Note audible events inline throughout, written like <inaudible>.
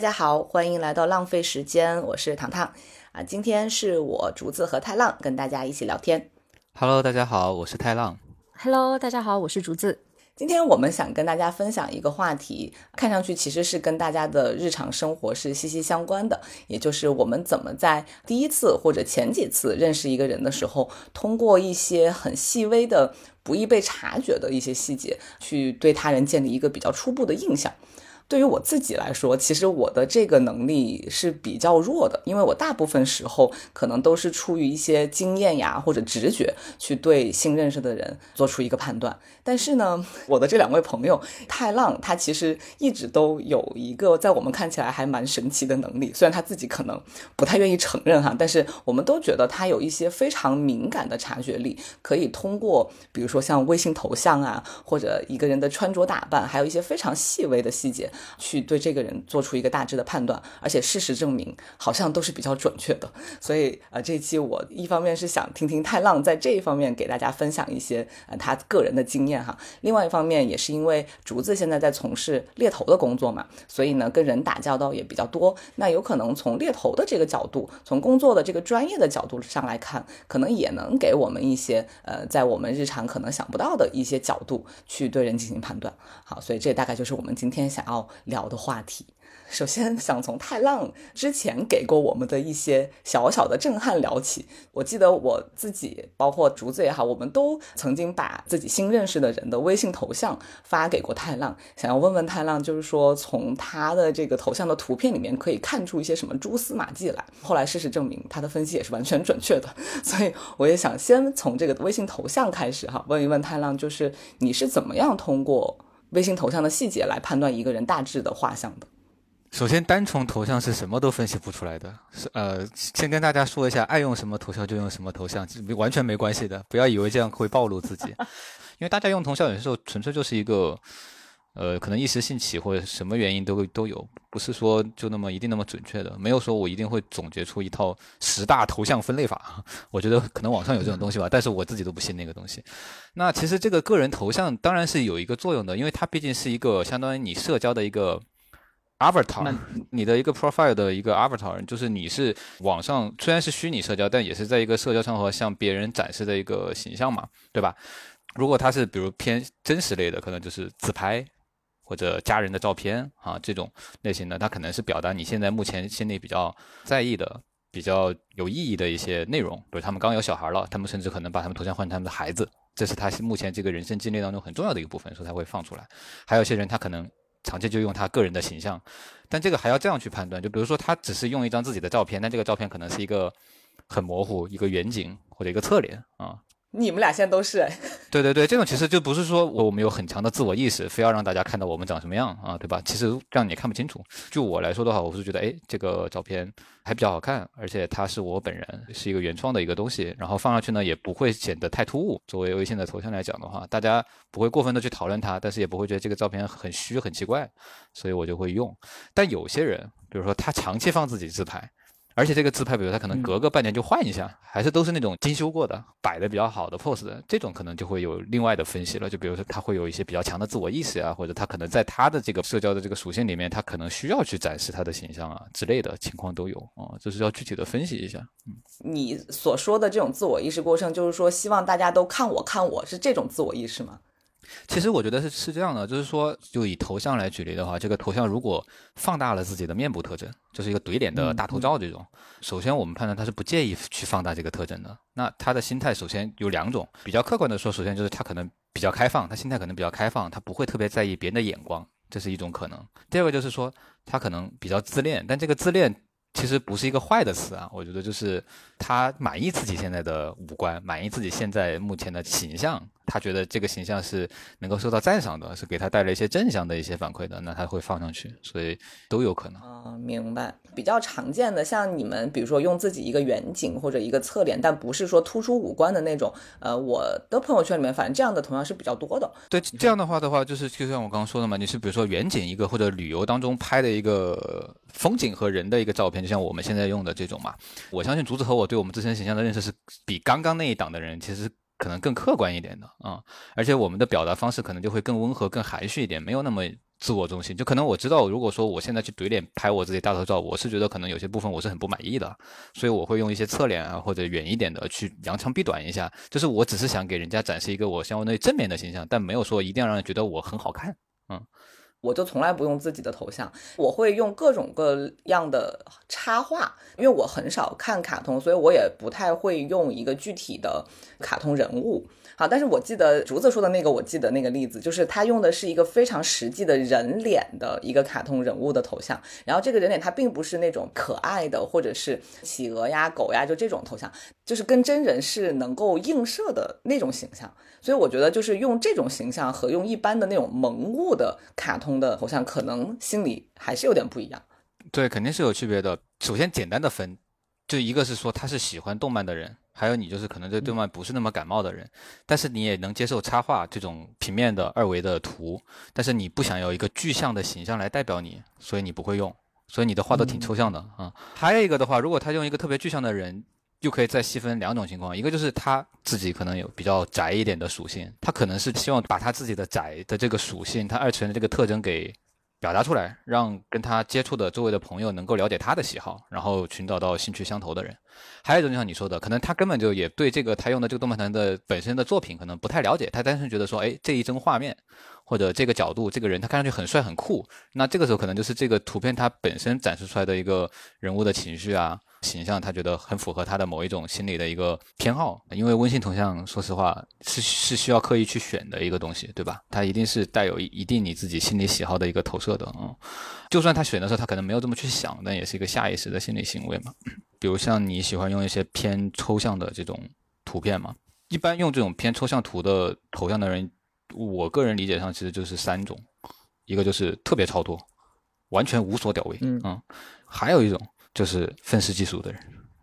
Hello，大家好，欢迎来到浪费时间，我是糖糖啊。今天是我竹子和太浪跟大家一起聊天。Hello，大家好，我是太浪。Hello，大家好，我是竹子。今天我们想跟大家分享一个话题，看上去其实是跟大家的日常生活是息息相关的，也就是我们怎么在第一次或者前几次认识一个人的时候，通过一些很细微的、不易被察觉的一些细节，去对他人建立一个比较初步的印象。对于我自己来说，其实我的这个能力是比较弱的，因为我大部分时候可能都是出于一些经验呀或者直觉去对新认识的人做出一个判断。但是呢，我的这两位朋友太浪，他其实一直都有一个在我们看起来还蛮神奇的能力，虽然他自己可能不太愿意承认哈，但是我们都觉得他有一些非常敏感的察觉力，可以通过比如说像微信头像啊，或者一个人的穿着打扮，还有一些非常细微的细节。去对这个人做出一个大致的判断，而且事实证明好像都是比较准确的。所以呃，这一期我一方面是想听听太浪在这一方面给大家分享一些呃他个人的经验哈，另外一方面也是因为竹子现在在从事猎头的工作嘛，所以呢跟人打交道也比较多。那有可能从猎头的这个角度，从工作的这个专业的角度上来看，可能也能给我们一些呃在我们日常可能想不到的一些角度去对人进行判断。好，所以这大概就是我们今天想要。聊的话题，首先想从太浪之前给过我们的一些小小的震撼聊起。我记得我自己，包括竹子也好，我们都曾经把自己新认识的人的微信头像发给过太浪，想要问问太浪，就是说从他的这个头像的图片里面可以看出一些什么蛛丝马迹来。后来事实证明，他的分析也是完全准确的。<laughs> 所以我也想先从这个微信头像开始哈，问一问太浪，就是你是怎么样通过。微信头像的细节来判断一个人大致的画像的。首先，单从头像是什么都分析不出来的。是呃，先跟大家说一下，爱用什么头像就用什么头像，完全没关系的。不要以为这样会暴露自己，<laughs> 因为大家用头像有时候纯粹就是一个。呃，可能一时兴起或者什么原因都都有，不是说就那么一定那么准确的，没有说我一定会总结出一套十大头像分类法。<laughs> 我觉得可能网上有这种东西吧，但是我自己都不信那个东西。那其实这个个人头像当然是有一个作用的，因为它毕竟是一个相当于你社交的一个 avatar，你的一个 profile 的一个 avatar，就是你是网上虽然是虚拟社交，但也是在一个社交场合向别人展示的一个形象嘛，对吧？如果它是比如偏真实类的，可能就是自拍。或者家人的照片啊，这种类型的，它可能是表达你现在目前心里比较在意的、比较有意义的一些内容。比如他们刚有小孩了，他们甚至可能把他们头像换成他们的孩子，这是他目前这个人生经历当中很重要的一个部分，所以他会放出来。还有些人他可能长期就用他个人的形象，但这个还要这样去判断。就比如说他只是用一张自己的照片，但这个照片可能是一个很模糊、一个远景或者一个侧脸啊。你们俩现在都是，<laughs> 对对对，这种其实就不是说我们有很强的自我意识，非要让大家看到我们长什么样啊，对吧？其实让你看不清楚。就我来说的话，我是觉得，哎，这个照片还比较好看，而且它是我本人，是一个原创的一个东西，然后放上去呢也不会显得太突兀。作为微信的头像来讲的话，大家不会过分的去讨论它，但是也不会觉得这个照片很虚很奇怪，所以我就会用。但有些人，比如说他长期放自己自拍。而且这个自拍，比如他可能隔个半年就换一下，还是都是那种精修过的、摆的比较好的 pose 的，这种可能就会有另外的分析了。就比如说他会有一些比较强的自我意识啊，或者他可能在他的这个社交的这个属性里面，他可能需要去展示他的形象啊之类的情况都有啊，就是要具体的分析一下。嗯，你所说的这种自我意识过剩，就是说希望大家都看我看我是这种自我意识吗？其实我觉得是是这样的，就是说，就以头像来举例的话，这个头像如果放大了自己的面部特征，就是一个怼脸的大头照这种，首先我们判断他是不介意去放大这个特征的。那他的心态首先有两种，比较客观的说，首先就是他可能比较开放，他心态可能比较开放，他不会特别在意别人的眼光，这是一种可能。第二个就是说，他可能比较自恋，但这个自恋。其实不是一个坏的词啊，我觉得就是他满意自己现在的五官，满意自己现在目前的形象，他觉得这个形象是能够受到赞赏的，是给他带来一些正向的一些反馈的，那他会放上去，所以都有可能。啊，明白。比较常见的，像你们比如说用自己一个远景或者一个侧脸，但不是说突出五官的那种，呃，我的朋友圈里面反正这样的同样是比较多的。对，这样的话的话，就是就像我刚刚说的嘛，你是比如说远景一个或者旅游当中拍的一个风景和人的一个照片，就像我们现在用的这种嘛。我相信竹子和我对我们自身形象的认识是比刚刚那一档的人其实可能更客观一点的啊，而且我们的表达方式可能就会更温和、更含蓄一点，没有那么自我中心。就可能我知道，如果说我现在去怼脸拍我自己大头照，我是觉得可能有些部分我是很不满意的，所以我会用一些侧脸啊或者远一点的去扬长避短一下。就是我只是想给人家展示一个我相对正面的形象，但没有说一定要让人觉得我很好看。嗯。我就从来不用自己的头像，我会用各种各样的插画，因为我很少看卡通，所以我也不太会用一个具体的卡通人物。好，但是我记得竹子说的那个，我记得那个例子，就是他用的是一个非常实际的人脸的一个卡通人物的头像，然后这个人脸他并不是那种可爱的，或者是企鹅呀、狗呀，就这种头像，就是跟真人是能够映射的那种形象。所以我觉得，就是用这种形象和用一般的那种萌物的卡通的头像，可能心里还是有点不一样。对，肯定是有区别的。首先，简单的分，就一个是说他是喜欢动漫的人。还有你就是可能对动漫不是那么感冒的人，但是你也能接受插画这种平面的二维的图，但是你不想要一个具象的形象来代表你，所以你不会用，所以你的画都挺抽象的啊。还有一个的话，如果他用一个特别具象的人，就可以再细分两种情况，一个就是他自己可能有比较宅一点的属性，他可能是希望把他自己的宅的这个属性，他二次元的这个特征给。表达出来，让跟他接触的周围的朋友能够了解他的喜好，然后寻找到兴趣相投的人。还有一种就像你说的，可能他根本就也对这个他用的这个动漫团的本身的作品可能不太了解，他单纯觉得说，哎，这一帧画面或者这个角度，这个人他看上去很帅很酷。那这个时候可能就是这个图片它本身展示出来的一个人物的情绪啊。形象，他觉得很符合他的某一种心理的一个偏好，因为微信头像，说实话是是需要刻意去选的一个东西，对吧？它一定是带有一定你自己心理喜好的一个投射的嗯。就算他选的时候，他可能没有这么去想，但也是一个下意识的心理行为嘛。<clears throat> 比如像你喜欢用一些偏抽象的这种图片嘛，一般用这种偏抽象图的头像的人，我个人理解上其实就是三种，一个就是特别超脱，完全无所屌位，嗯，还有一种。就是愤世嫉俗的人，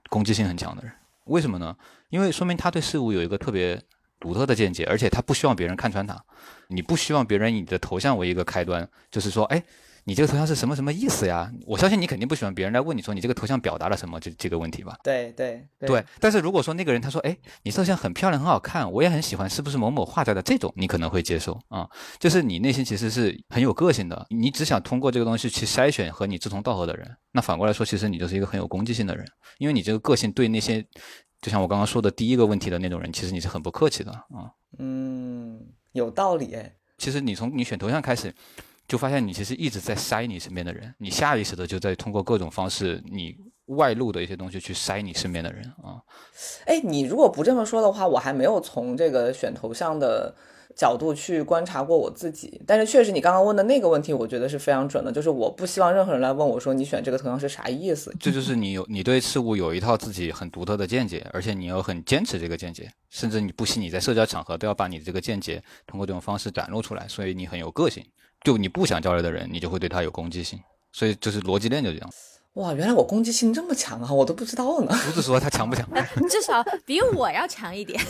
攻击性很强的人，为什么呢？因为说明他对事物有一个特别独特的见解，而且他不希望别人看穿他。你不希望别人以你的头像为一个开端，就是说，哎。你这个头像是什么什么意思呀？我相信你肯定不喜欢别人来问你说你这个头像表达了什么这这个问题吧？对对对。但是如果说那个人他说，哎，你头像很漂亮很好看，我也很喜欢，是不是某某画家的？这种你可能会接受啊。就是你内心其实是很有个性的，你只想通过这个东西去筛选和你志同道合的人。那反过来说，其实你就是一个很有攻击性的人，因为你这个个性对那些，就像我刚刚说的第一个问题的那种人，其实你是很不客气的啊。嗯，有道理哎。其实你从你选头像开始。就发现你其实一直在筛你身边的人，你下意识的就在通过各种方式，你外露的一些东西去筛你身边的人啊。哎，你如果不这么说的话，我还没有从这个选头像的。角度去观察过我自己，但是确实你刚刚问的那个问题，我觉得是非常准的。就是我不希望任何人来问我说你选这个头像是啥意思。这就是你有你对事物有一套自己很独特的见解，而且你又很坚持这个见解，甚至你不惜你在社交场合都要把你这个见解通过这种方式展露出来，所以你很有个性。就你不想交流的人，你就会对他有攻击性。所以就是逻辑链就这样。哇，原来我攻击性这么强啊，我都不知道呢。<laughs> 不是说他强不强？你至少比我要强一点。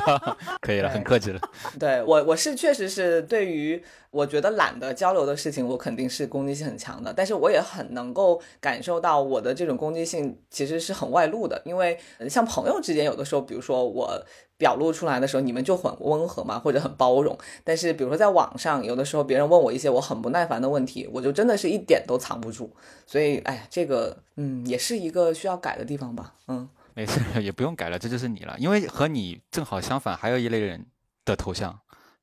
<laughs> 可以了，很客气了。<laughs> 对我，我是确实是对于我觉得懒得交流的事情，我肯定是攻击性很强的。但是我也很能够感受到我的这种攻击性其实是很外露的，因为像朋友之间，有的时候，比如说我。表露出来的时候，你们就很温和嘛，或者很包容。但是，比如说在网上，有的时候别人问我一些我很不耐烦的问题，我就真的是一点都藏不住。所以，哎呀，这个，嗯，也是一个需要改的地方吧。嗯，没事，<laughs> 也不用改了，这就是你了。因为和你正好相反，还有一类人的头像，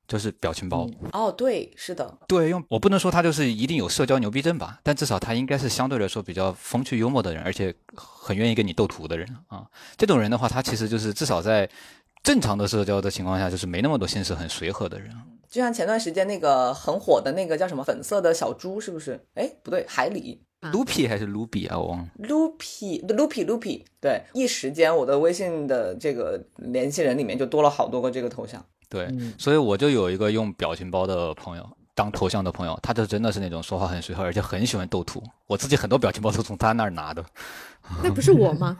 就是表情包。哦，对，是的，对，用我不能说他就是一定有社交牛逼症吧，但至少他应该是相对来说比较风趣幽默的人，而且很愿意跟你斗图的人啊。这种人的话，他其实就是至少在。正常的社交的情况下，就是没那么多心思，很随和的人。就像前段时间那个很火的那个叫什么粉色的小猪，是不是？哎，不对，海里，Loopy 还是 Luby 啊？我忘了。Loopy，Loopy，Loopy。对，一时间我的微信的这个联系人里面就多了好多个这个头像。对，所以我就有一个用表情包的朋友当头像的朋友，他就真的是那种说话很随和，而且很喜欢斗图。我自己很多表情包都从他那儿拿的。<laughs> 那不是我吗？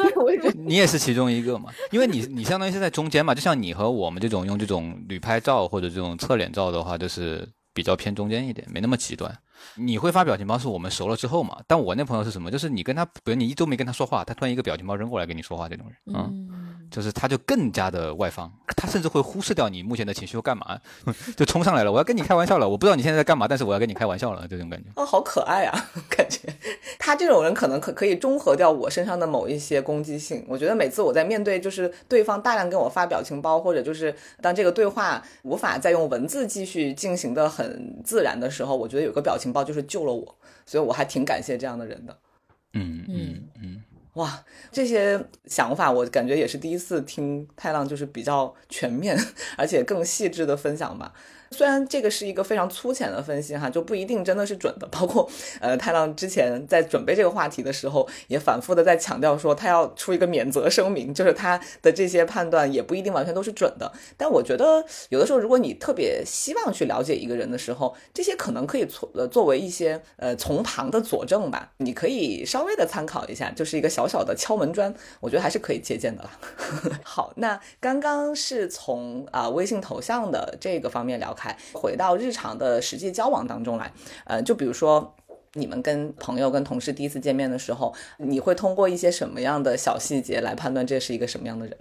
<laughs> 你也是其中一个嘛，因为你你相当于是在中间嘛，就像你和我们这种用这种旅拍照或者这种侧脸照的话，就是比较偏中间一点，没那么极端。你会发表情包是我们熟了之后嘛？但我那朋友是什么？就是你跟他，比如你一周没跟他说话，他突然一个表情包扔过来跟你说话这种人，嗯。就是他就更加的外放，他甚至会忽视掉你目前的情绪要干嘛，<laughs> 就冲上来了，我要跟你开玩笑了，我不知道你现在在干嘛，但是我要跟你开玩笑了，这种感觉。哦，好可爱啊，感觉他这种人可能可可以中和掉我身上的某一些攻击性。我觉得每次我在面对就是对方大量跟我发表情包，或者就是当这个对话无法再用文字继续进行的很自然的时候，我觉得有个表情包就是救了我，所以我还挺感谢这样的人的。嗯嗯嗯。哇，这些想法我感觉也是第一次听太浪，就是比较全面 <laughs> 而且更细致的分享吧。虽然这个是一个非常粗浅的分析哈，就不一定真的是准的。<laughs> 包括呃，太浪之前在准备这个话题的时候，也反复的在强调说，他要出一个免责声明，就是他的这些判断也不一定完全都是准的。但我觉得有的时候，如果你特别希望去了解一个人的时候，这些可能可以作呃作为一些呃从旁的佐证吧，你可以稍微的参考一下，就是一个小小的敲门砖，我觉得还是可以借鉴的啦。<laughs> 好，那刚刚是从啊微信头像的这个方面聊。开回到日常的实际交往当中来，呃，就比如说你们跟朋友、跟同事第一次见面的时候，你会通过一些什么样的小细节来判断这是一个什么样的人？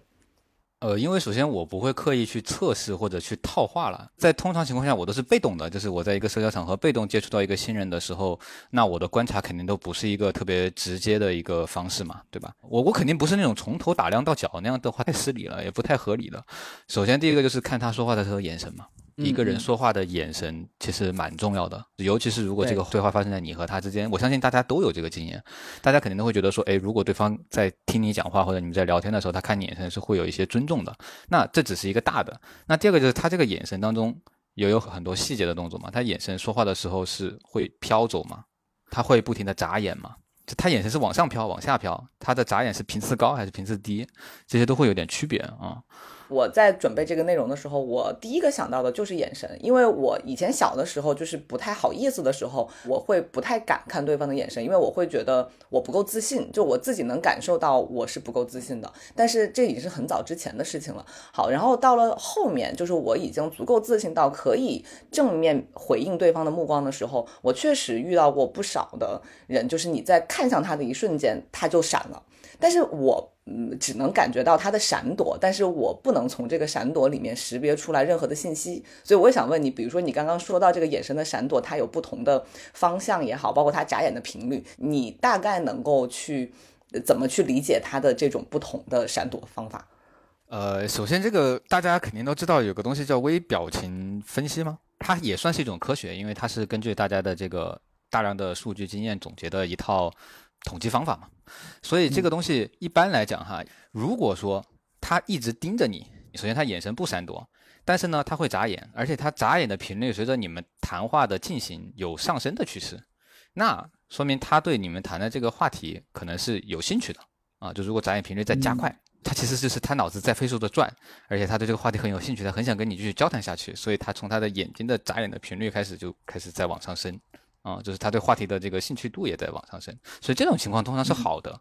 呃，因为首先我不会刻意去测试或者去套话了，在通常情况下我都是被动的，就是我在一个社交场合被动接触到一个新人的时候，那我的观察肯定都不是一个特别直接的一个方式嘛，对吧？我我肯定不是那种从头打量到脚那样的话太失礼了，也不太合理的。首先第一个就是看他说话的时候眼神嘛。一个人说话的眼神其实蛮重要的，尤其是如果这个对话发生在你和他之间，我相信大家都有这个经验，大家肯定都会觉得说，哎，如果对方在听你讲话或者你们在聊天的时候，他看你眼神是会有一些尊重的。那这只是一个大的，那第二个就是他这个眼神当中也有很多细节的动作嘛，他眼神说话的时候是会飘走吗？他会不停的眨眼吗？就他眼神是往上飘、往下飘，他的眨眼是频次高还是频次低？这些都会有点区别啊。我在准备这个内容的时候，我第一个想到的就是眼神，因为我以前小的时候就是不太好意思的时候，我会不太敢看对方的眼神，因为我会觉得我不够自信，就我自己能感受到我是不够自信的。但是这已经是很早之前的事情了。好，然后到了后面，就是我已经足够自信到可以正面回应对方的目光的时候，我确实遇到过不少的人，就是你在看向他的一瞬间，他就闪了。但是我嗯，只能感觉到他的闪躲，但是我不能从这个闪躲里面识别出来任何的信息，所以我也想问你，比如说你刚刚说到这个眼神的闪躲，它有不同的方向也好，包括它眨眼的频率，你大概能够去怎么去理解它的这种不同的闪躲方法？呃，首先这个大家肯定都知道有个东西叫微表情分析吗？它也算是一种科学，因为它是根据大家的这个大量的数据经验总结的一套。统计方法嘛，所以这个东西一般来讲哈，如果说他一直盯着你，首先他眼神不闪躲，但是呢他会眨眼，而且他眨眼的频率随着你们谈话的进行有上升的趋势，那说明他对你们谈的这个话题可能是有兴趣的啊。就如果眨眼频率在加快，他其实就是他脑子在飞速的转，而且他对这个话题很有兴趣，他很想跟你继续交谈下去，所以他从他的眼睛的眨眼的频率开始就开始在往上升。啊，就是他对话题的这个兴趣度也在往上升，所以这种情况通常是好的。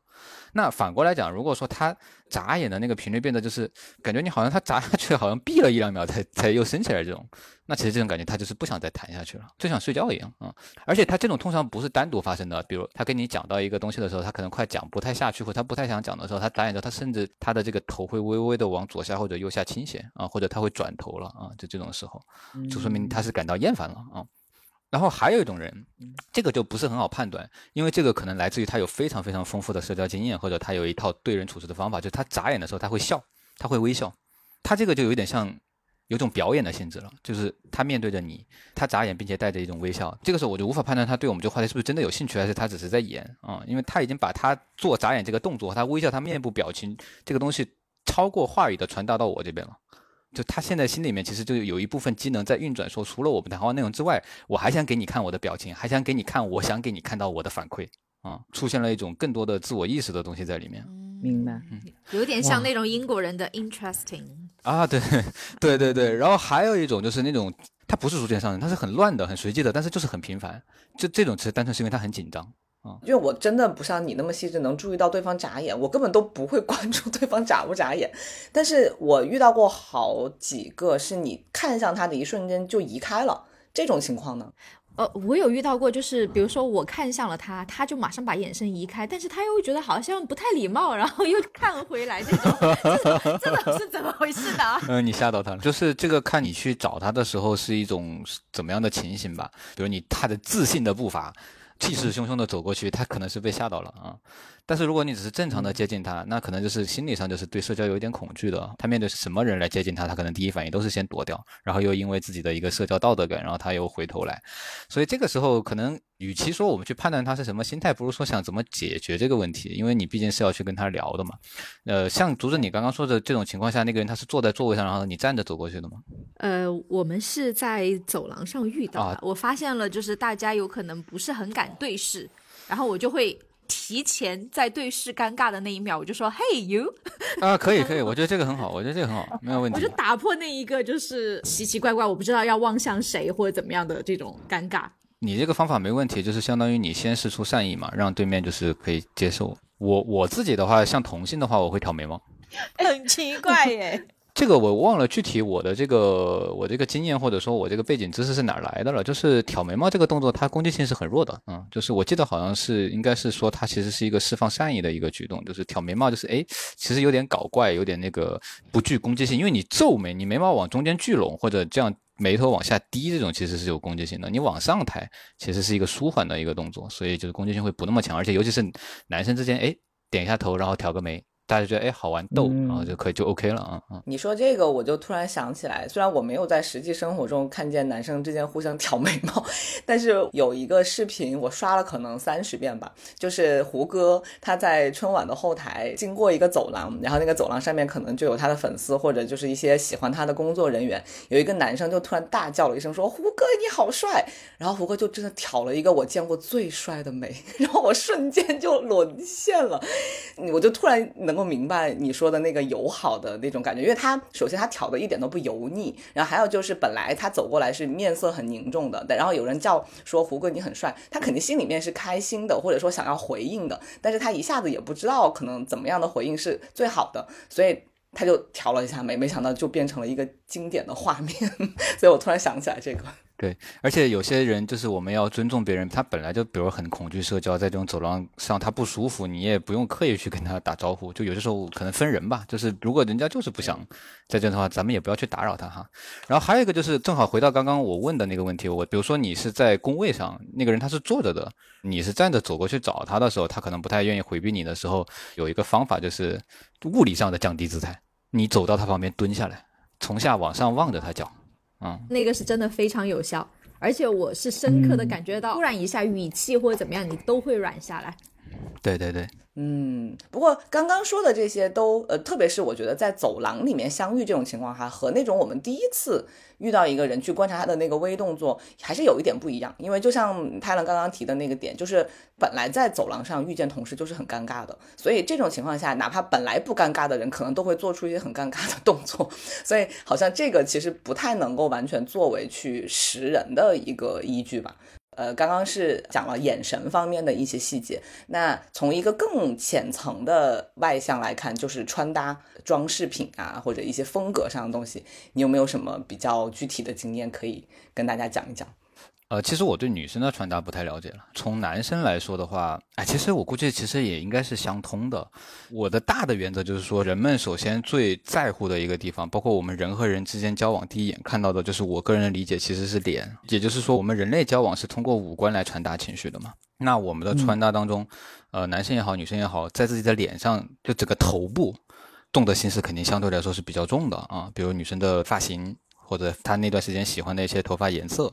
那反过来讲，如果说他眨眼的那个频率变得就是感觉你好像他眨下去，好像闭了一两秒才才又升起来这种，那其实这种感觉他就是不想再谈下去了，就想睡觉一样啊。而且他这种通常不是单独发生的，比如他跟你讲到一个东西的时候，他可能快讲不太下去，或他不太想讲的时候，他眨眼着，他甚至他的这个头会微微的往左下或者右下倾斜啊，或者他会转头了啊，就这种时候，就说明他是感到厌烦了啊。然后还有一种人，这个就不是很好判断，因为这个可能来自于他有非常非常丰富的社交经验，或者他有一套对人处事的方法，就是他眨眼的时候他会笑，他会微笑，他这个就有点像有种表演的性质了，就是他面对着你，他眨眼并且带着一种微笑，这个时候我就无法判断他对我们这个话题是不是真的有兴趣，还是他只是在演啊，因为他已经把他做眨眼这个动作，他微笑，他面部表情这个东西超过话语的传达到我这边了。就他现在心里面其实就有一部分机能在运转，说除了我们谈话内容之外，我还想给你看我的表情，还想给你看，我想给你看到我的反馈啊，出现了一种更多的自我意识的东西在里面。明白，有点像那种英国人的 interesting 啊，对对对对，然后还有一种就是那种他不是逐渐上升，他是很乱的、很随机的，但是就是很频繁，就这种其实单纯是因为他很紧张。因为我真的不像你那么细致，能注意到对方眨眼，我根本都不会关注对方眨不眨眼。但是我遇到过好几个，是你看向他的一瞬间就移开了这种情况呢。呃，我有遇到过，就是比如说我看向了他，他就马上把眼神移开，但是他又觉得好像不太礼貌，然后又看回来，这种这种这种是怎么回事呢？嗯，你吓到他了，就是这个看你去找他的时候是一种怎么样的情形吧？比如你踏着自信的步伐，气势汹汹的走过去，他可能是被吓到了啊。但是如果你只是正常的接近他，那可能就是心理上就是对社交有一点恐惧的。他面对什么人来接近他，他可能第一反应都是先躲掉，然后又因为自己的一个社交道德感，然后他又回头来。所以这个时候可能与其说我们去判断他是什么心态，不如说想怎么解决这个问题，因为你毕竟是要去跟他聊的嘛。呃，像竹子你刚刚说的这种情况下，那个人他是坐在座位上，然后你站着走过去的吗？呃，我们是在走廊上遇到的，我发现了就是大家有可能不是很敢对视，然后我就会。提前在对视尴尬的那一秒，我就说 “Hey you”，<laughs> 啊，可以可以，我觉得这个很好，我觉得这个很好，没有问题。我就打破那一个就是奇奇怪怪，我不知道要望向谁或者怎么样的这种尴尬。你这个方法没问题，就是相当于你先试出善意嘛，让对面就是可以接受。我我自己的话，像同性的话，我会挑眉毛，<laughs> 很奇怪耶。这个我忘了具体我的这个我这个经验或者说我这个背景知识是哪来的了。就是挑眉毛这个动作，它攻击性是很弱的。嗯，就是我记得好像是应该是说它其实是一个释放善意的一个举动。就是挑眉毛，就是哎，其实有点搞怪，有点那个不具攻击性。因为你皱眉，你眉毛往中间聚拢或者这样眉头往下低，这种其实是有攻击性的。你往上抬，其实是一个舒缓的一个动作，所以就是攻击性会不那么强。而且尤其是男生之间，哎，点一下头，然后挑个眉。大家觉得哎好玩逗，然后就可以就 OK 了啊啊！你说这个我就突然想起来，虽然我没有在实际生活中看见男生之间互相挑眉毛，<laughs> 但是有一个视频我刷了可能三十遍吧，就是胡歌他在春晚的后台经过一个走廊，然后那个走廊上面可能就有他的粉丝或者就是一些喜欢他的工作人员，有一个男生就突然大叫了一声说胡歌你好帅，然后胡歌就真的挑了一个我见过最帅的眉，然后我瞬间就沦 <laughs> 陷了，我就突然能。能够明白你说的那个友好的那种感觉，因为他首先他挑的一点都不油腻，然后还有就是本来他走过来是面色很凝重的，然后有人叫说胡歌你很帅，他肯定心里面是开心的，或者说想要回应的，但是他一下子也不知道可能怎么样的回应是最好的，所以他就挑了一下眉，没想到就变成了一个经典的画面，<laughs> 所以我突然想起来这个。对，而且有些人就是我们要尊重别人，他本来就比如很恐惧社交，在这种走廊上他不舒服，你也不用刻意去跟他打招呼。就有的时候可能分人吧，就是如果人家就是不想在这的话，咱们也不要去打扰他哈。然后还有一个就是正好回到刚刚我问的那个问题，我比如说你是在工位上，那个人他是坐着的，你是站着走过去找他的时候，他可能不太愿意回避你的时候，有一个方法就是物理上的降低姿态，你走到他旁边蹲下来，从下往上望着他脚。嗯，那个是真的非常有效，而且我是深刻的感觉到，突然一下语气或者怎么样，你都会软下来。对对对。嗯，不过刚刚说的这些都呃，特别是我觉得在走廊里面相遇这种情况哈，和那种我们第一次遇到一个人去观察他的那个微动作，还是有一点不一样。因为就像泰伦刚刚提的那个点，就是本来在走廊上遇见同事就是很尴尬的，所以这种情况下，哪怕本来不尴尬的人，可能都会做出一些很尴尬的动作。所以好像这个其实不太能够完全作为去识人的一个依据吧。呃，刚刚是讲了眼神方面的一些细节，那从一个更浅层的外向来看，就是穿搭、装饰品啊，或者一些风格上的东西，你有没有什么比较具体的经验可以跟大家讲一讲？呃，其实我对女生的穿搭不太了解了。从男生来说的话，哎，其实我估计其实也应该是相通的。我的大的原则就是说，人们首先最在乎的一个地方，包括我们人和人之间交往，第一眼看到的就是我个人的理解，其实是脸。也就是说，我们人类交往是通过五官来传达情绪的嘛。那我们的穿搭当中，呃，男生也好，女生也好，在自己的脸上，就整个头部动的心思肯定相对来说是比较重的啊。比如女生的发型。或者她那段时间喜欢的一些头发颜色，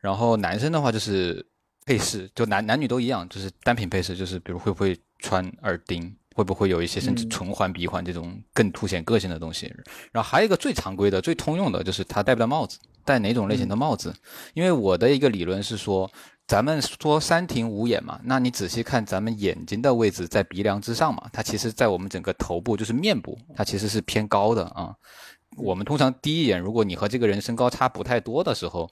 然后男生的话就是配饰，就男男女都一样，就是单品配饰，就是比如会不会穿耳钉，会不会有一些甚至唇环、鼻环这种更凸显个性的东西。然后还有一个最常规的、最通用的，就是他戴不戴帽子，戴哪种类型的帽子。因为我的一个理论是说，咱们说三庭五眼嘛，那你仔细看咱们眼睛的位置在鼻梁之上嘛，它其实在我们整个头部就是面部，它其实是偏高的啊。我们通常第一眼，如果你和这个人身高差不太多的时候，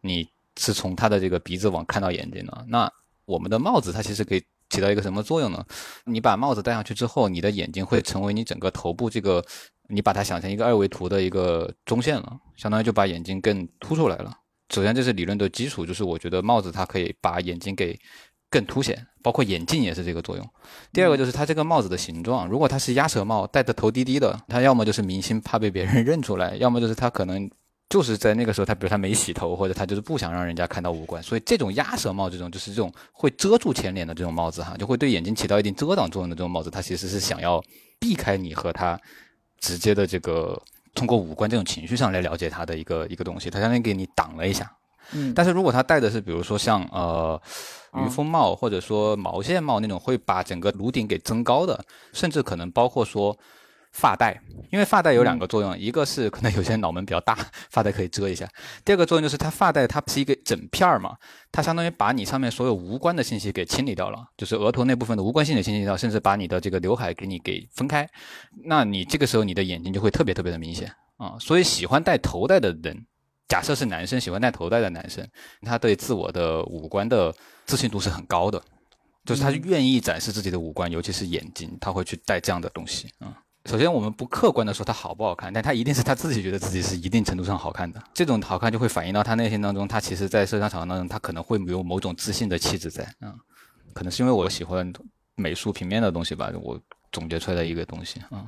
你是从他的这个鼻子往看到眼睛的。那我们的帽子它其实可以起到一个什么作用呢？你把帽子戴上去之后，你的眼睛会成为你整个头部这个，你把它想成一个二维图的一个中线了，相当于就把眼睛更凸出来了。首先这是理论的基础，就是我觉得帽子它可以把眼睛给更凸显，包括眼镜也是这个作用。第二个就是它这个帽子的形状，如果它是鸭舌帽，戴的头低低的，它要么就是明星怕被别人认出来，要么就是他可能。就是在那个时候，他比如他没洗头，或者他就是不想让人家看到五官，所以这种鸭舌帽，这种就是这种会遮住前脸的这种帽子哈，就会对眼睛起到一定遮挡作用的这种帽子，他其实是想要避开你和他直接的这个通过五官这种情绪上来了解他的一个一个东西，他相当于给你挡了一下。嗯，但是如果他戴的是比如说像呃渔夫帽或者说毛线帽那种会把整个颅顶给增高的，甚至可能包括说。发带，因为发带有两个作用，一个是可能有些人脑门比较大，发带可以遮一下；第二个作用就是它发带它不是一个整片儿嘛，它相当于把你上面所有无关的信息给清理掉了，就是额头那部分的无关性的清理掉，甚至把你的这个刘海给你给分开，那你这个时候你的眼睛就会特别特别的明显啊。所以喜欢戴头戴的人，假设是男生喜欢戴头戴的男生，他对自我的五官的自信度是很高的，就是他愿意展示自己的五官，尤其是眼睛，他会去戴这样的东西啊。首先，我们不客观的说它好不好看，但它一定是他自己觉得自己是一定程度上好看的。这种好看就会反映到他内心当中，他其实，在社交场合当中，他可能会有某种自信的气质在。啊，可能是因为我喜欢美术平面的东西吧，我总结出来的一个东西啊。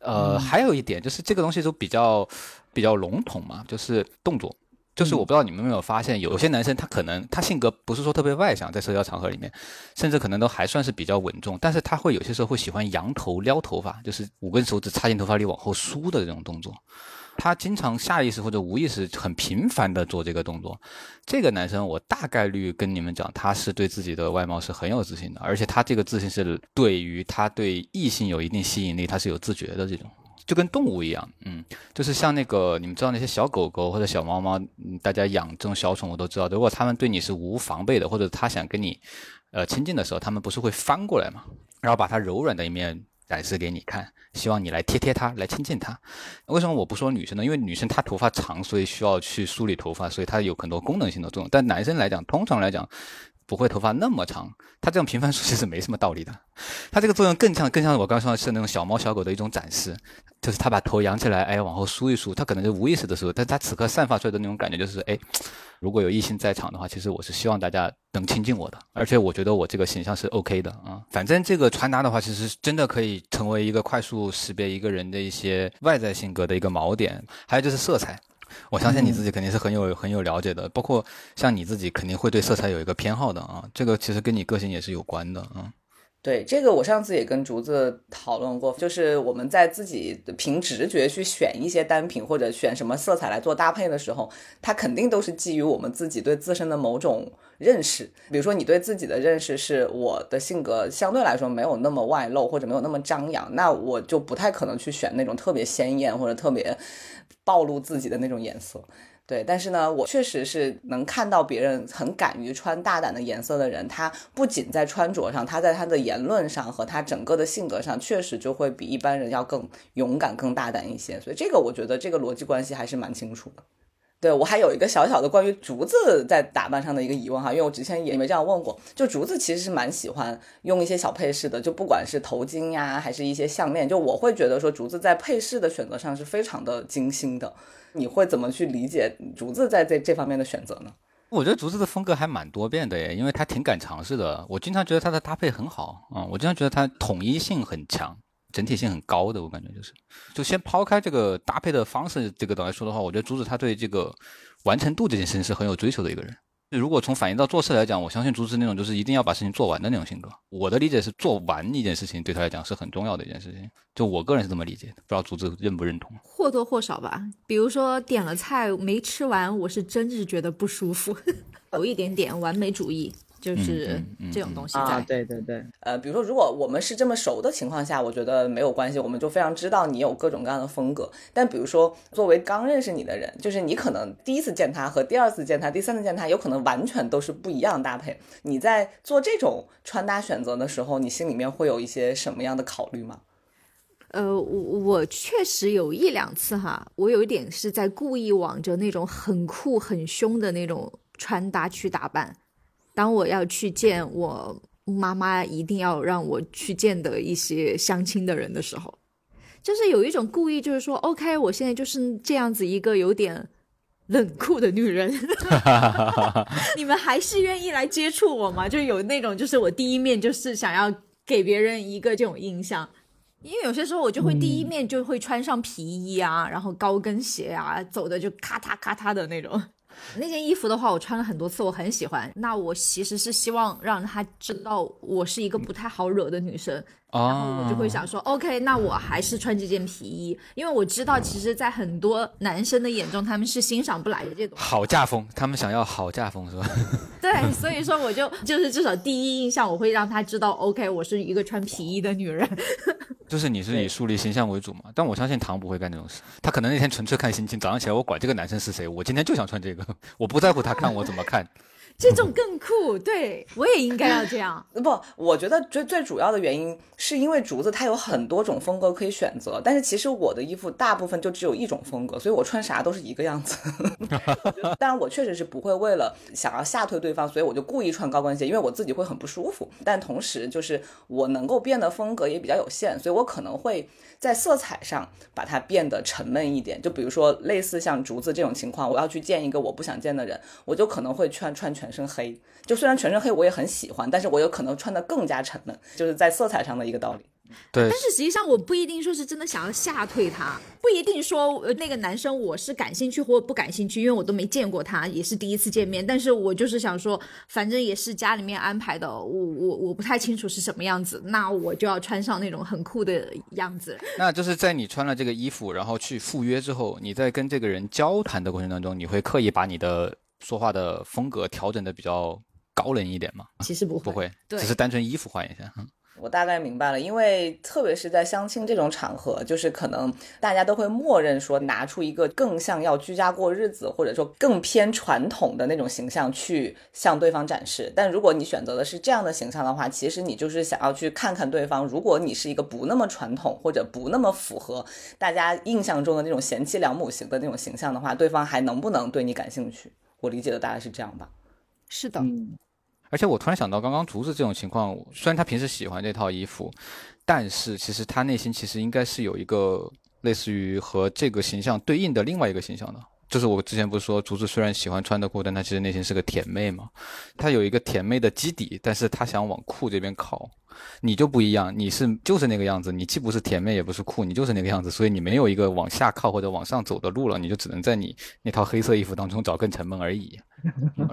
呃，还有一点就是这个东西都比较比较笼统嘛，就是动作。就是我不知道你们有没有发现，有些男生他可能他性格不是说特别外向，在社交场合里面，甚至可能都还算是比较稳重，但是他会有些时候会喜欢扬头撩头发，就是五根手指插进头发里往后梳的这种动作。他经常下意识或者无意识很频繁的做这个动作。这个男生我大概率跟你们讲，他是对自己的外貌是很有自信的，而且他这个自信是对于他对异性有一定吸引力，他是有自觉的这种。就跟动物一样，嗯，就是像那个你们知道那些小狗狗或者小猫猫，大家养这种小宠物都知道，如果它们对你是无防备的，或者它想跟你，呃，亲近的时候，它们不是会翻过来嘛，然后把它柔软的一面展示给你看，希望你来贴贴它，来亲近它。为什么我不说女生呢？因为女生她头发长，所以需要去梳理头发，所以它有很多功能性的作用。但男生来讲，通常来讲。不会头发那么长，它这样频繁梳其实没什么道理的，它这个作用更像更像我刚刚说的是那种小猫小狗的一种展示，就是它把头扬起来，哎，往后梳一梳，它可能就无意识的时候，但它此刻散发出来的那种感觉就是，哎，如果有异性在场的话，其实我是希望大家能亲近我的，而且我觉得我这个形象是 OK 的啊，反正这个传达的话，其实真的可以成为一个快速识别一个人的一些外在性格的一个锚点，还有就是色彩。我相信你自己肯定是很有很有了解的，包括像你自己肯定会对色彩有一个偏好的啊，这个其实跟你个性也是有关的啊。对，这个我上次也跟竹子讨论过，就是我们在自己凭直觉去选一些单品或者选什么色彩来做搭配的时候，它肯定都是基于我们自己对自身的某种认识。比如说你对自己的认识是我的性格相对来说没有那么外露或者没有那么张扬，那我就不太可能去选那种特别鲜艳或者特别。暴露自己的那种颜色，对，但是呢，我确实是能看到别人很敢于穿大胆的颜色的人，他不仅在穿着上，他在他的言论上和他整个的性格上，确实就会比一般人要更勇敢、更大胆一些。所以这个我觉得这个逻辑关系还是蛮清楚的。对我还有一个小小的关于竹子在打扮上的一个疑问哈，因为我之前也没这样问过。就竹子其实是蛮喜欢用一些小配饰的，就不管是头巾呀，还是一些项链，就我会觉得说竹子在配饰的选择上是非常的精心的。你会怎么去理解竹子在这这方面的选择呢？我觉得竹子的风格还蛮多变的耶，因为他挺敢尝试的。我经常觉得他的搭配很好啊，我经常觉得他统一性很强。整体性很高的，我感觉就是，就先抛开这个搭配的方式这个来说的话，我觉得竹子他对这个完成度这件事情是很有追求的一个人。如果从反映到做事来讲，我相信竹子那种就是一定要把事情做完的那种性格。我的理解是，做完一件事情对他来讲是很重要的一件事情。就我个人是这么理解的，不知道竹子认不认同？或多或少吧。比如说点了菜没吃完，我是真是觉得不舒服，<laughs> 有一点点完美主义。就是这种东西在，对对对，呃，比如说，如果我们是这么熟的情况下，我觉得没有关系，我们就非常知道你有各种各样的风格。但比如说，作为刚认识你的人，就是你可能第一次见他和第二次见他、第三次见他，有可能完全都是不一样的搭配。你在做这种穿搭选择的时候，你心里面会有一些什么样的考虑吗？呃，我我确实有一两次哈，我有一点是在故意往着那种很酷、很凶的那种穿搭去打扮。当我要去见我妈妈，一定要让我去见的一些相亲的人的时候，就是有一种故意，就是说，OK，我现在就是这样子一个有点冷酷的女人，<laughs> 你们还是愿意来接触我吗？就有那种，就是我第一面就是想要给别人一个这种印象，因为有些时候我就会第一面就会穿上皮衣啊，然后高跟鞋啊，走的就咔嗒咔嗒的那种。那件衣服的话，我穿了很多次，我很喜欢。那我其实是希望让他知道我是一个不太好惹的女生，然后我就会想说，OK，那我还是穿这件皮衣，因为我知道，其实，在很多男生的眼中，他们是欣赏不来的这种好嫁风，他们想要好嫁风是吧？<laughs> 对，所以说我就就是至少第一印象，我会让他知道，OK，我是一个穿皮衣的女人。<laughs> 就是你是以树立形象为主嘛？但我相信唐不会干这种事，他可能那天纯粹看心情。早上起来我管这个男生是谁，我今天就想穿这个，我不在乎他看我怎么看。这种更酷，对我也应该要这样。<laughs> 不，我觉得最最主要的原因是因为竹子它有很多种风格可以选择，但是其实我的衣服大部分就只有一种风格，所以我穿啥都是一个样子。<laughs> 当然，我确实是不会为了想要吓退对方，所以我就故意穿高跟鞋，因为我自己会很不舒服。但同时，就是我能够变的风格也比较有限，所以我可能会。在色彩上把它变得沉闷一点，就比如说类似像竹子这种情况，我要去见一个我不想见的人，我就可能会穿穿全身黑。就虽然全身黑我也很喜欢，但是我有可能穿得更加沉闷，就是在色彩上的一个道理。对，但是实际上我不一定说是真的想要吓退他，不一定说呃那个男生我是感兴趣或不感兴趣，因为我都没见过他，也是第一次见面。但是我就是想说，反正也是家里面安排的，我我我不太清楚是什么样子，那我就要穿上那种很酷的样子。那就是在你穿了这个衣服，然后去赴约之后，你在跟这个人交谈的过程当中，你会刻意把你的说话的风格调整的比较高冷一点吗？其实不会，不会，只是单纯衣服换一下。<laughs> 我大概明白了，因为特别是在相亲这种场合，就是可能大家都会默认说拿出一个更像要居家过日子，或者说更偏传统的那种形象去向对方展示。但如果你选择的是这样的形象的话，其实你就是想要去看看对方，如果你是一个不那么传统或者不那么符合大家印象中的那种贤妻良母型的那种形象的话，对方还能不能对你感兴趣？我理解的大概是这样吧。是的。而且我突然想到，刚刚竹子这种情况，虽然他平时喜欢这套衣服，但是其实他内心其实应该是有一个类似于和这个形象对应的另外一个形象的。就是我之前不是说，竹子虽然喜欢穿的酷，但他其实内心是个甜妹嘛。他有一个甜妹的基底，但是他想往酷这边靠。你就不一样，你是就是那个样子，你既不是甜妹也不是酷，你就是那个样子，所以你没有一个往下靠或者往上走的路了，你就只能在你那套黑色衣服当中找更沉闷而已。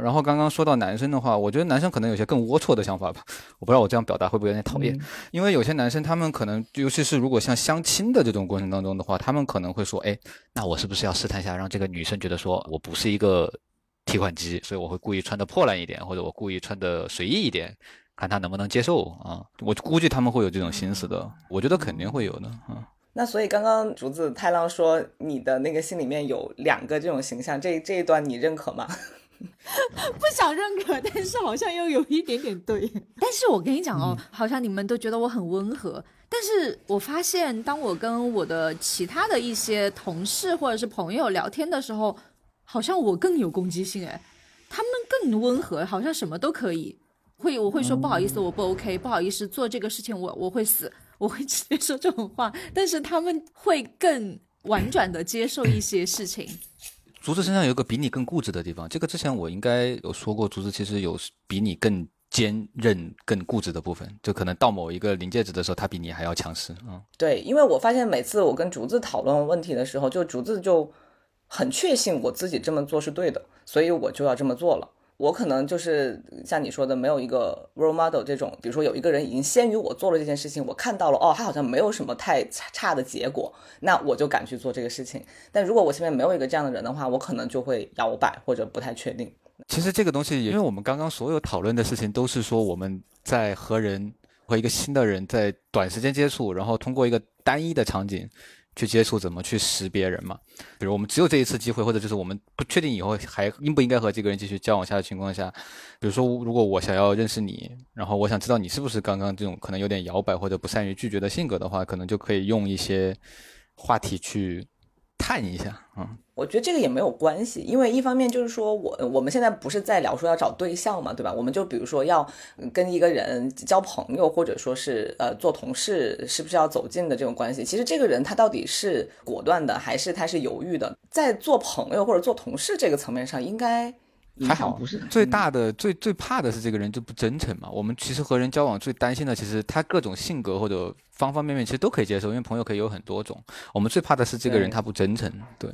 然后刚刚说到男生的话，我觉得男生可能有些更龌龊的想法吧，我不知道我这样表达会不会有点讨厌，因为有些男生他们可能，尤其是如果像相亲的这种过程当中的话，他们可能会说，哎，那我是不是要试探一下，让这个女生觉得说我不是一个提款机，所以我会故意穿的破烂一点，或者我故意穿的随意一点。看他能不能接受啊？我估计他们会有这种心思的，我觉得肯定会有的啊。那所以刚刚竹子太郎说你的那个心里面有两个这种形象，这这一段你认可吗？<laughs> 不想认可，但是好像又有一点点对。但是我跟你讲哦，好像你们都觉得我很温和，但是我发现当我跟我的其他的一些同事或者是朋友聊天的时候，好像我更有攻击性哎，他们更温和，好像什么都可以。会，我会说不好意思，我不 OK，不好意思做这个事情，我我会死，我会直接说这种话。但是他们会更婉转的接受一些事情。竹子身上有一个比你更固执的地方，这个之前我应该有说过，竹子其实有比你更坚韧、更固执的部分，就可能到某一个临界值的时候，他比你还要强势啊。对，因为我发现每次我跟竹子讨论问题的时候，就竹子就很确信我自己这么做是对的，所以我就要这么做了。我可能就是像你说的，没有一个 role model 这种，比如说有一个人已经先于我做了这件事情，我看到了，哦，他好像没有什么太差的结果，那我就敢去做这个事情。但如果我前面没有一个这样的人的话，我可能就会摇摆或者不太确定。其实这个东西，因为我们刚刚所有讨论的事情都是说我们在和人和一个新的人在短时间接触，然后通过一个单一的场景。去接触怎么去识别人嘛？比如我们只有这一次机会，或者就是我们不确定以后还应不应该和这个人继续交往下的情况下，比如说如果我想要认识你，然后我想知道你是不是刚刚这种可能有点摇摆或者不善于拒绝的性格的话，可能就可以用一些话题去探一下，嗯。我觉得这个也没有关系，因为一方面就是说我我们现在不是在聊说要找对象嘛，对吧？我们就比如说要跟一个人交朋友，或者说是呃做同事，是不是要走近的这种关系？其实这个人他到底是果断的，还是他是犹豫的？在做朋友或者做同事这个层面上，应该。还好不是最大的最最怕的是这个人就不真诚嘛。我们其实和人交往最担心的，其实他各种性格或者方方面面其实都可以接受，因为朋友可以有很多种。我们最怕的是这个人他不真诚。对，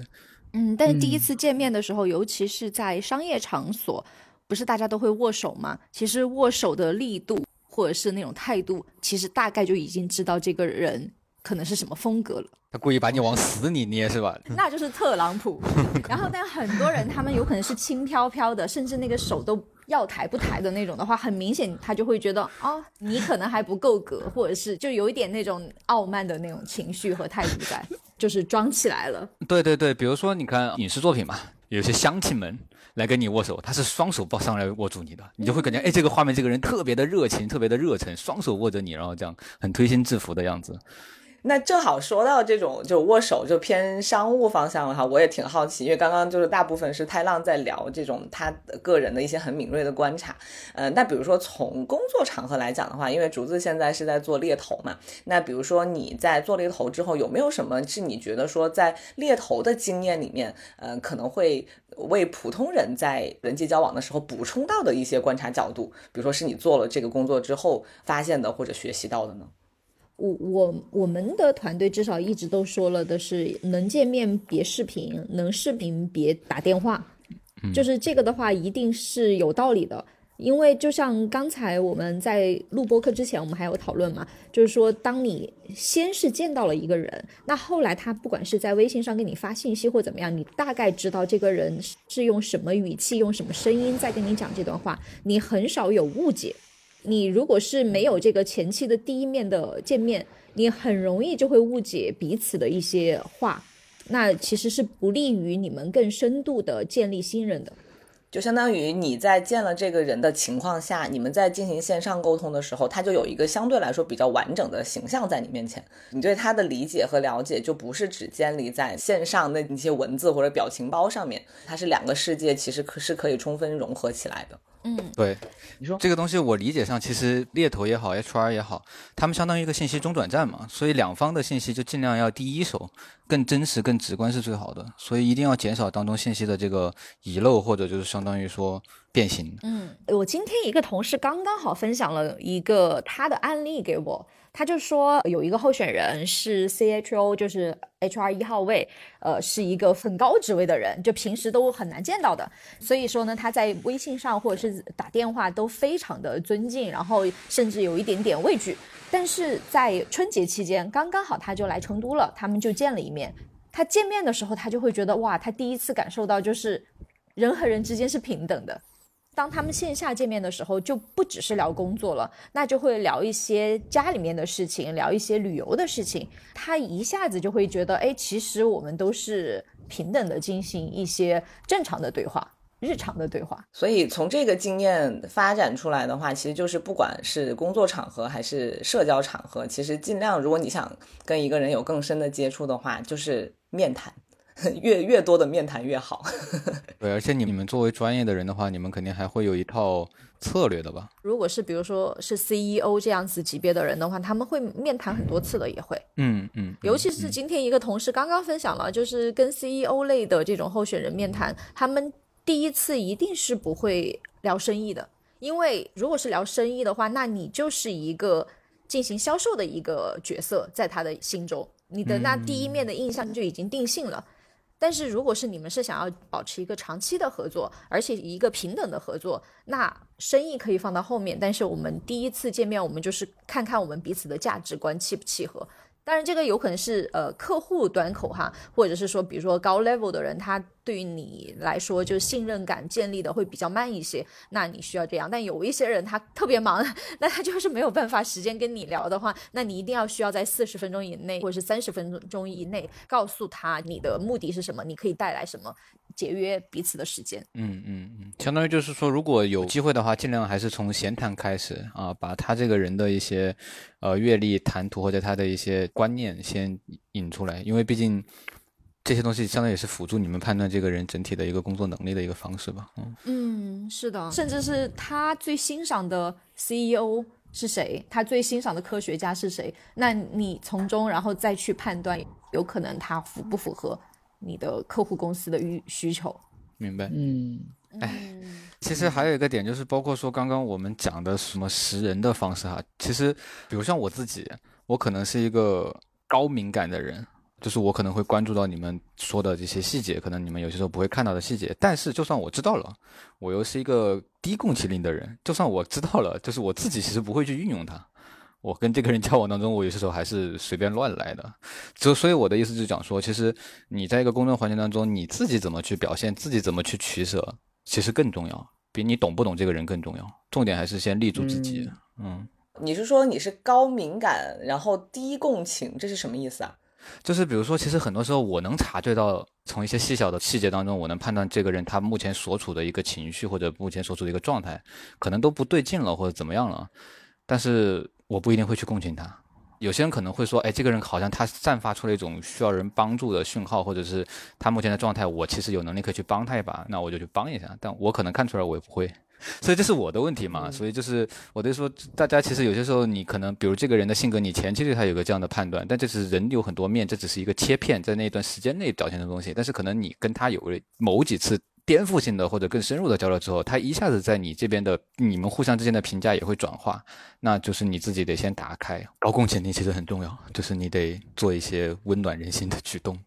嗯，但是第一次见面的时候，尤其是在商业场所，不是大家都会握手吗？其实握手的力度或者是那种态度，其实大概就已经知道这个人可能是什么风格了。他故意把你往死里捏是吧？<laughs> 那就是特朗普。<laughs> 然后，但很多人他们有可能是轻飘飘的，甚至那个手都要抬不抬的那种的话，很明显他就会觉得哦，你可能还不够格，或者是就有一点那种傲慢的那种情绪和态度在，就是装起来了。对对对，比如说你看影视作品嘛，有些乡亲们来跟你握手，他是双手抱上来握住你的，你就会感觉哎，这个画面这个人特别的热情，特别的热忱，双手握着你，然后这样很推心置腹的样子。那正好说到这种就握手就偏商务方向了哈，我也挺好奇，因为刚刚就是大部分是太浪在聊这种他个人的一些很敏锐的观察。呃，那比如说从工作场合来讲的话，因为竹子现在是在做猎头嘛，那比如说你在做猎头之后，有没有什么是你觉得说在猎头的经验里面，呃，可能会为普通人在人际交往的时候补充到的一些观察角度，比如说是你做了这个工作之后发现的或者学习到的呢？我我我们的团队至少一直都说了的是，能见面别视频，能视频别打电话，就是这个的话一定是有道理的。因为就像刚才我们在录播课之前，我们还有讨论嘛，就是说当你先是见到了一个人，那后来他不管是在微信上给你发信息或怎么样，你大概知道这个人是用什么语气、用什么声音在跟你讲这段话，你很少有误解。你如果是没有这个前期的第一面的见面，你很容易就会误解彼此的一些话，那其实是不利于你们更深度的建立信任的。就相当于你在见了这个人的情况下，你们在进行线上沟通的时候，他就有一个相对来说比较完整的形象在你面前，你对他的理解和了解就不是只建立在线上那一些文字或者表情包上面，它是两个世界，其实可是可以充分融合起来的。嗯，对，你说这个东西，我理解上其实猎头也好，HR 也好，他们相当于一个信息中转站嘛，所以两方的信息就尽量要第一手，更真实、更直观是最好的，所以一定要减少当中信息的这个遗漏，或者就是相当于说变形。嗯，我今天一个同事刚刚好分享了一个他的案例给我。他就说有一个候选人是 CHO，就是 HR 一号位，呃，是一个很高职位的人，就平时都很难见到的。所以说呢，他在微信上或者是打电话都非常的尊敬，然后甚至有一点点畏惧。但是在春节期间，刚刚好他就来成都了，他们就见了一面。他见面的时候，他就会觉得哇，他第一次感受到就是人和人之间是平等的。当他们线下见面的时候，就不只是聊工作了，那就会聊一些家里面的事情，聊一些旅游的事情。他一下子就会觉得，哎，其实我们都是平等的进行一些正常的对话，日常的对话。所以从这个经验发展出来的话，其实就是不管是工作场合还是社交场合，其实尽量如果你想跟一个人有更深的接触的话，就是面谈。<laughs> 越越多的面谈越好，<laughs> 对，而且你们作为专业的人的话，你们肯定还会有一套策略的吧？如果是比如说是 CEO 这样子级别的人的话，他们会面谈很多次的，也会，嗯嗯，尤其是今天一个同事刚刚分享了，就是跟 CEO 类的这种候选人面谈，他们第一次一定是不会聊生意的，因为如果是聊生意的话，那你就是一个进行销售的一个角色，在他的心中，你的那第一面的印象就已经定性了。但是，如果是你们是想要保持一个长期的合作，而且一个平等的合作，那生意可以放到后面。但是我们第一次见面，我们就是看看我们彼此的价值观契不契合。当然，这个有可能是呃客户端口哈，或者是说，比如说高 level 的人，他对于你来说就信任感建立的会比较慢一些，那你需要这样。但有一些人他特别忙，那他就是没有办法时间跟你聊的话，那你一定要需要在四十分钟以内或者是三十分钟以内告诉他你的目的是什么，你可以带来什么。节约彼此的时间。嗯嗯嗯，相当于就是说，如果有机会的话，尽量还是从闲谈开始啊，把他这个人的一些呃阅历、谈吐或者他的一些观念先引出来，因为毕竟这些东西相当于也是辅助你们判断这个人整体的一个工作能力的一个方式吧。嗯嗯，是的，甚至是他最欣赏的 CEO 是谁，他最欣赏的科学家是谁，那你从中然后再去判断，有可能他符不符合你的客户公司的需需求。明白。嗯，哎，其实还有一个点就是，包括说刚刚我们讲的什么识人的方式哈，其实比如像我自己，我可能是一个高敏感的人。就是我可能会关注到你们说的这些细节，可能你们有些时候不会看到的细节。但是就算我知道了，我又是一个低共情力的人。就算我知道了，就是我自己其实不会去运用它。我跟这个人交往当中，我有些时候还是随便乱来的。就所以我的意思就是讲说，其实你在一个工作环境当中，你自己怎么去表现，自己怎么去取舍，其实更重要，比你懂不懂这个人更重要。重点还是先立住自己。嗯，你是说你是高敏感，然后低共情，这是什么意思啊？就是比如说，其实很多时候我能察觉到，从一些细小的细节当中，我能判断这个人他目前所处的一个情绪或者目前所处的一个状态，可能都不对劲了或者怎么样了，但是我不一定会去共情他。有些人可能会说，哎，这个人好像他散发出了一种需要人帮助的讯号，或者是他目前的状态，我其实有能力可以去帮他一把，那我就去帮一下。但我可能看出来，我也不会。所以这是我的问题嘛？所以就是我得说，大家其实有些时候你可能，比如这个人的性格，你前期对他有个这样的判断，但这是人有很多面，这只是一个切片，在那段时间内表现的东西。但是可能你跟他有了某几次颠覆性的或者更深入的交流之后，他一下子在你这边的你们互相之间的评价也会转化，那就是你自己得先打开。高共情力其实很重要，就是你得做一些温暖人心的举动。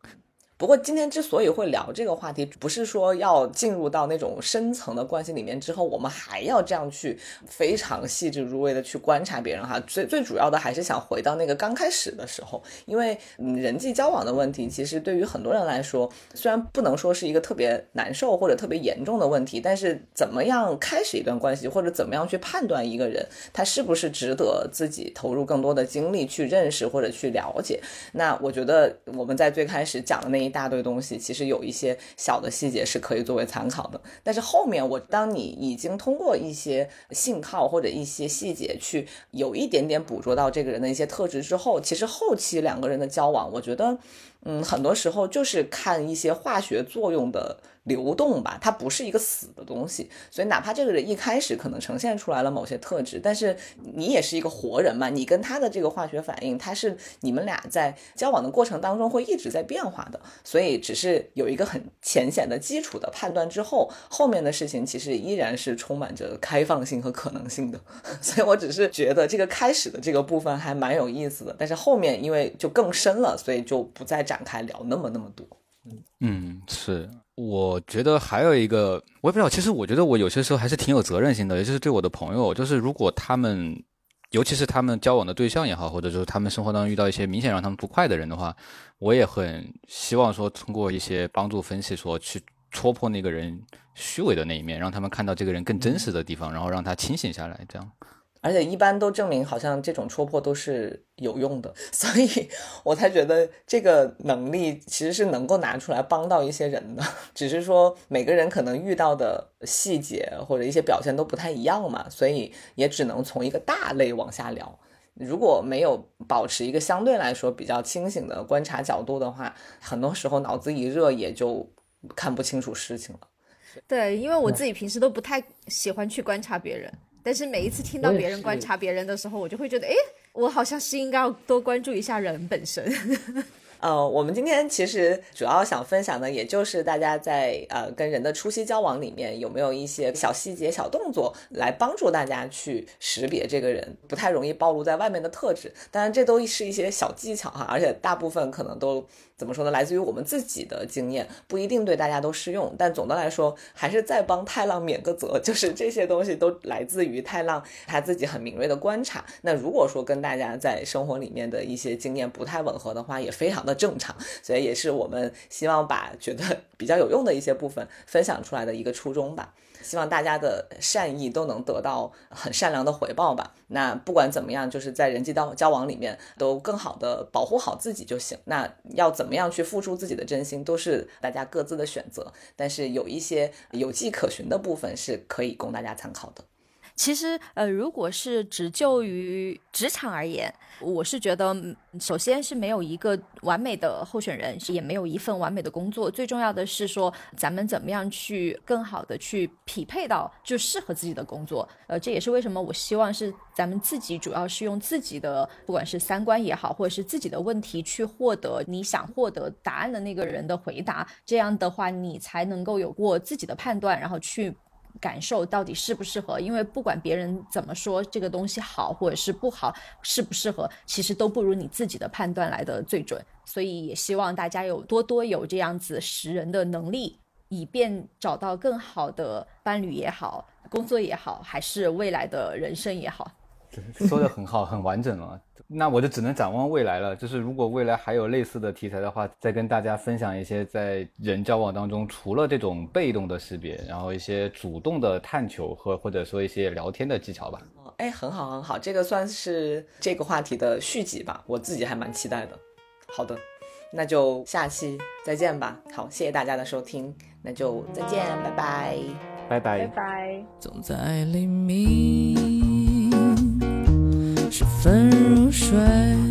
不过今天之所以会聊这个话题，不是说要进入到那种深层的关系里面之后，我们还要这样去非常细致入微的去观察别人哈。最最主要的还是想回到那个刚开始的时候，因为人际交往的问题，其实对于很多人来说，虽然不能说是一个特别难受或者特别严重的问题，但是怎么样开始一段关系，或者怎么样去判断一个人他是不是值得自己投入更多的精力去认识或者去了解，那我觉得我们在最开始讲的那一。一大堆东西，其实有一些小的细节是可以作为参考的。但是后面，我当你已经通过一些信号或者一些细节去有一点点捕捉到这个人的一些特质之后，其实后期两个人的交往，我觉得，嗯，很多时候就是看一些化学作用的。流动吧，它不是一个死的东西，所以哪怕这个人一开始可能呈现出来了某些特质，但是你也是一个活人嘛，你跟他的这个化学反应，它是你们俩在交往的过程当中会一直在变化的，所以只是有一个很浅显的基础的判断之后，后面的事情其实依然是充满着开放性和可能性的，<laughs> 所以我只是觉得这个开始的这个部分还蛮有意思的，但是后面因为就更深了，所以就不再展开聊那么那么多。嗯，是。我觉得还有一个，我也不知道。其实我觉得我有些时候还是挺有责任心的，尤其是对我的朋友，就是如果他们，尤其是他们交往的对象也好，或者就是他们生活当中遇到一些明显让他们不快的人的话，我也很希望说通过一些帮助分析，说去戳破那个人虚伪的那一面，让他们看到这个人更真实的地方，然后让他清醒下来，这样。而且一般都证明，好像这种戳破都是有用的，<laughs> 所以我才觉得这个能力其实是能够拿出来帮到一些人的。<laughs> 只是说每个人可能遇到的细节或者一些表现都不太一样嘛，所以也只能从一个大类往下聊。如果没有保持一个相对来说比较清醒的观察角度的话，很多时候脑子一热也就看不清楚事情了。对，因为我自己平时都不太喜欢去观察别人。但是每一次听到别人观察别人的时候，我就会觉得，哎，我好像是应该要多关注一下人本身。<laughs> 呃，我们今天其实主要想分享的，也就是大家在呃跟人的初期交往里面，有没有一些小细节、小动作来帮助大家去识别这个人不太容易暴露在外面的特质。当然，这都是一些小技巧哈，而且大部分可能都怎么说呢？来自于我们自己的经验，不一定对大家都适用。但总的来说，还是在帮太浪免个责，<laughs> 就是这些东西都来自于太浪他自己很敏锐的观察。那如果说跟大家在生活里面的一些经验不太吻合的话，也非常。的正常，所以也是我们希望把觉得比较有用的一些部分分享出来的一个初衷吧。希望大家的善意都能得到很善良的回报吧。那不管怎么样，就是在人际交交往里面都更好的保护好自己就行。那要怎么样去付出自己的真心，都是大家各自的选择。但是有一些有迹可循的部分是可以供大家参考的。其实，呃，如果是只就于职场而言，我是觉得，首先是没有一个完美的候选人，也没有一份完美的工作。最重要的是说，咱们怎么样去更好的去匹配到就适合自己的工作。呃，这也是为什么我希望是咱们自己主要是用自己的，不管是三观也好，或者是自己的问题去获得你想获得答案的那个人的回答。这样的话，你才能够有过自己的判断，然后去。感受到底适不适合？因为不管别人怎么说这个东西好或者是不好，适不适合，其实都不如你自己的判断来的最准。所以也希望大家有多多有这样子识人的能力，以便找到更好的伴侣也好，工作也好，还是未来的人生也好。<laughs> 说的很好，很完整了。那我就只能展望未来了。就是如果未来还有类似的题材的话，再跟大家分享一些在人交往当中，除了这种被动的识别，然后一些主动的探求和或者说一些聊天的技巧吧。哦哎，很好很好，这个算是这个话题的续集吧，我自己还蛮期待的。好的，那就下期再见吧。好，谢谢大家的收听，那就再见，拜拜，拜拜，拜拜。总在黎明。分如水。